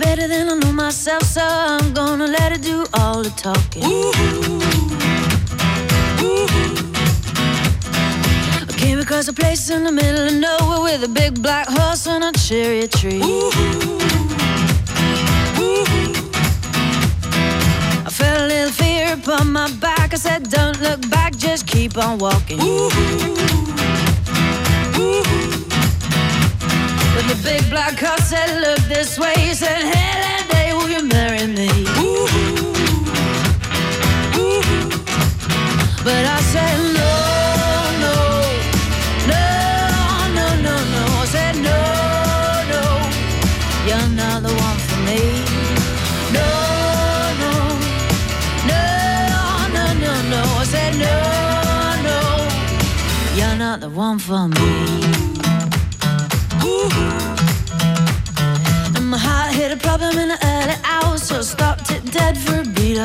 better than I know myself, so I'm gonna let her do all the talking. Ooh-hoo. Ooh-hoo. I came across a place in the middle of nowhere with a big black horse and a cherry tree. Ooh-hoo. I felt a little fear upon my back. I said, Don't look back, just keep on walking. The big black horse said, Look this way. He said, that day, will you marry me? But I said, No, no, no, no, no, no. I said, No, no, you're not the one for me. No, no, no, no, no, no. I said, No, no, you're not the one for me. And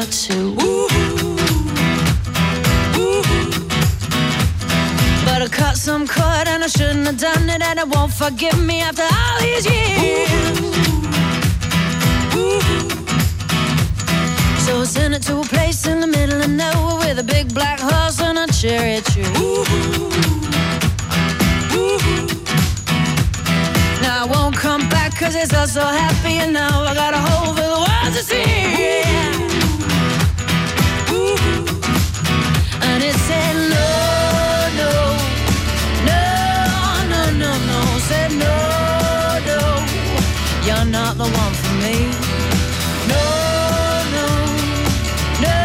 beat or two. But I cut some cord and I shouldn't have done it, and it won't forgive me after all these years. So I sent it to a place in the middle of nowhere with a big black horse and a cherry tree. Now I won't come back cause it's all so happy and now I got a hole you're not the one for me. No, no, no,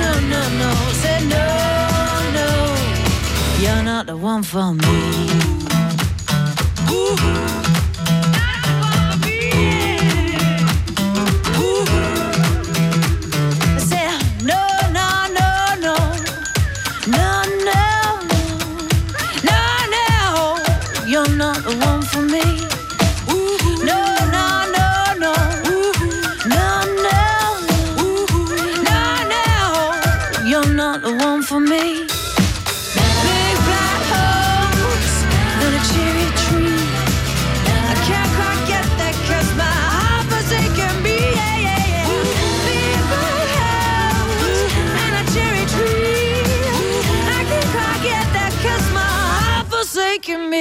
no, no, no. Say no, no, you're not the one for me. Ooh. not the one for me. Big black a cherry tree. I can't quite get my heart forsaken me. Big black a cherry tree. I can't quite get my heart forsaken me.